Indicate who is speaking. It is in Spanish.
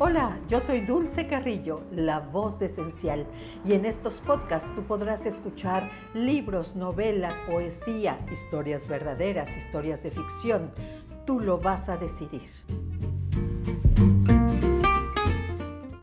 Speaker 1: Hola, yo soy Dulce Carrillo, la voz esencial, y en estos podcasts tú podrás escuchar libros, novelas, poesía, historias verdaderas, historias de ficción. Tú lo vas a decidir.